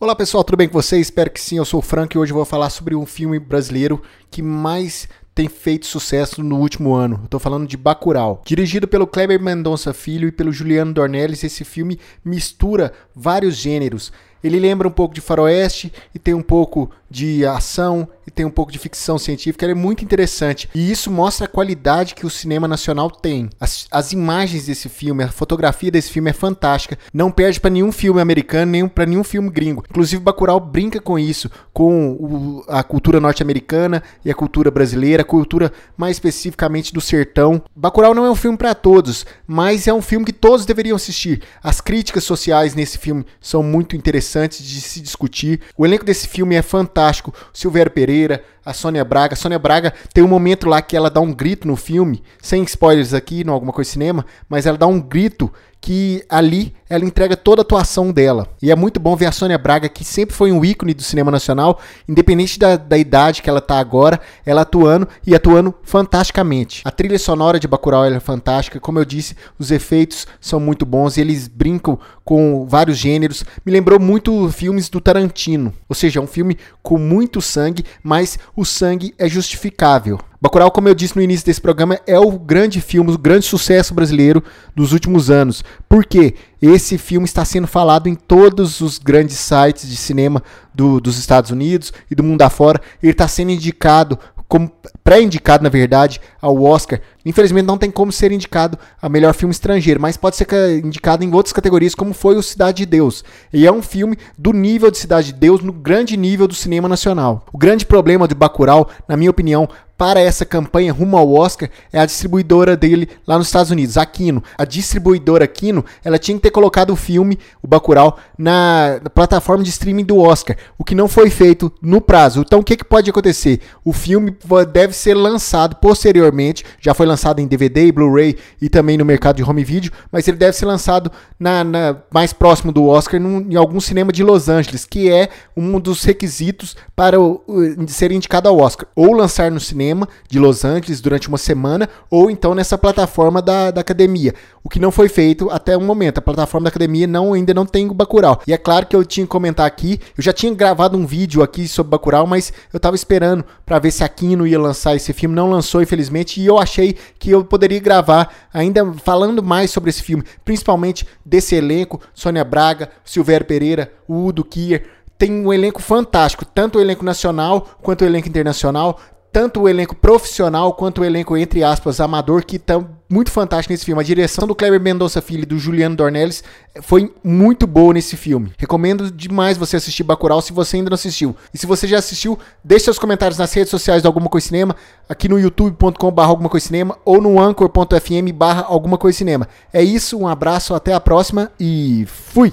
Olá pessoal, tudo bem com vocês? Espero que sim, eu sou o Frank e hoje vou falar sobre um filme brasileiro que mais tem feito sucesso no último ano. Estou falando de Bacurau. Dirigido pelo Kleber Mendonça Filho e pelo Juliano Dornelles, esse filme mistura vários gêneros. Ele lembra um pouco de faroeste e tem um pouco de ação e tem um pouco de ficção científica. Ele é muito interessante e isso mostra a qualidade que o cinema nacional tem. As, as imagens desse filme, a fotografia desse filme é fantástica. Não perde para nenhum filme americano, nem para nenhum filme gringo. Inclusive Bacurau brinca com isso, com o, a cultura norte-americana e a cultura brasileira, a cultura mais especificamente do sertão. Bacurau não é um filme para todos, mas é um filme que todos deveriam assistir. As críticas sociais nesse filme são muito interessantes de se discutir. O elenco desse filme é fantástico fantástico. Silvério Pereira, a Sônia Braga. A Sônia Braga tem um momento lá que ela dá um grito no filme, sem spoilers aqui, não alguma coisa cinema, mas ela dá um grito que ali ela entrega toda a atuação dela. E é muito bom ver a Sônia Braga, que sempre foi um ícone do cinema nacional, independente da, da idade que ela tá agora, ela atuando e atuando fantasticamente. A trilha sonora de Bacurau é fantástica, como eu disse, os efeitos são muito bons e eles brincam com vários gêneros. Me lembrou muito filmes do Tarantino, ou seja, é um filme com muito sangue, mas o sangue é justificável. Bacurau, como eu disse no início desse programa, é o grande filme, o grande sucesso brasileiro dos últimos anos. Por quê? Esse filme está sendo falado em todos os grandes sites de cinema do, dos Estados Unidos e do mundo afora. Ele está sendo indicado como pré-indicado, na verdade, ao Oscar. Infelizmente não tem como ser indicado a melhor filme estrangeiro, mas pode ser indicado em outras categorias, como foi o Cidade de Deus. E é um filme do nível de Cidade de Deus, no grande nível do cinema nacional. O grande problema de Bacurau, na minha opinião, para essa campanha rumo ao Oscar é a distribuidora dele lá nos Estados Unidos, a Kino. A distribuidora Kino, ela tinha que ter colocado o filme, o Bacurau, na, plataforma de streaming do Oscar, o que não foi feito no prazo. Então o que, que pode acontecer? O filme deve ser lançado posteriormente, já foi lançado em DVD, Blu-ray e também no mercado de home video, mas ele deve ser lançado na, na mais próximo do Oscar num, em algum cinema de Los Angeles, que é um dos requisitos para o, ser indicado ao Oscar. Ou lançar no cinema cinema de Los Angeles durante uma semana, ou então nessa plataforma da, da academia. O que não foi feito até o momento. A plataforma da academia não, ainda não tem o Bacurau. E é claro que eu tinha que comentar aqui, eu já tinha gravado um vídeo aqui sobre Bacurau, mas eu tava esperando para ver se a Kino ia lançar esse filme. Não lançou, infelizmente, e eu achei que eu poderia gravar ainda falando mais sobre esse filme, principalmente desse elenco, Sônia Braga, Silvério Pereira, Udo Kier, tem um elenco fantástico, tanto o elenco nacional quanto o elenco internacional tanto o elenco profissional quanto o elenco, entre aspas, amador, que estão muito fantástico nesse filme. A direção do Kleber Mendonça Filho e do Juliano Dornelles foi muito boa nesse filme. Recomendo demais você assistir Bacurau se você ainda não assistiu. E se você já assistiu, deixe seus comentários nas redes sociais do Alguma Coisa Cinema, aqui no youtube.com.br Alguma Coisa Cinema ou no anchor.fm barra Alguma Coisa Cinema. É isso, um abraço, até a próxima e fui!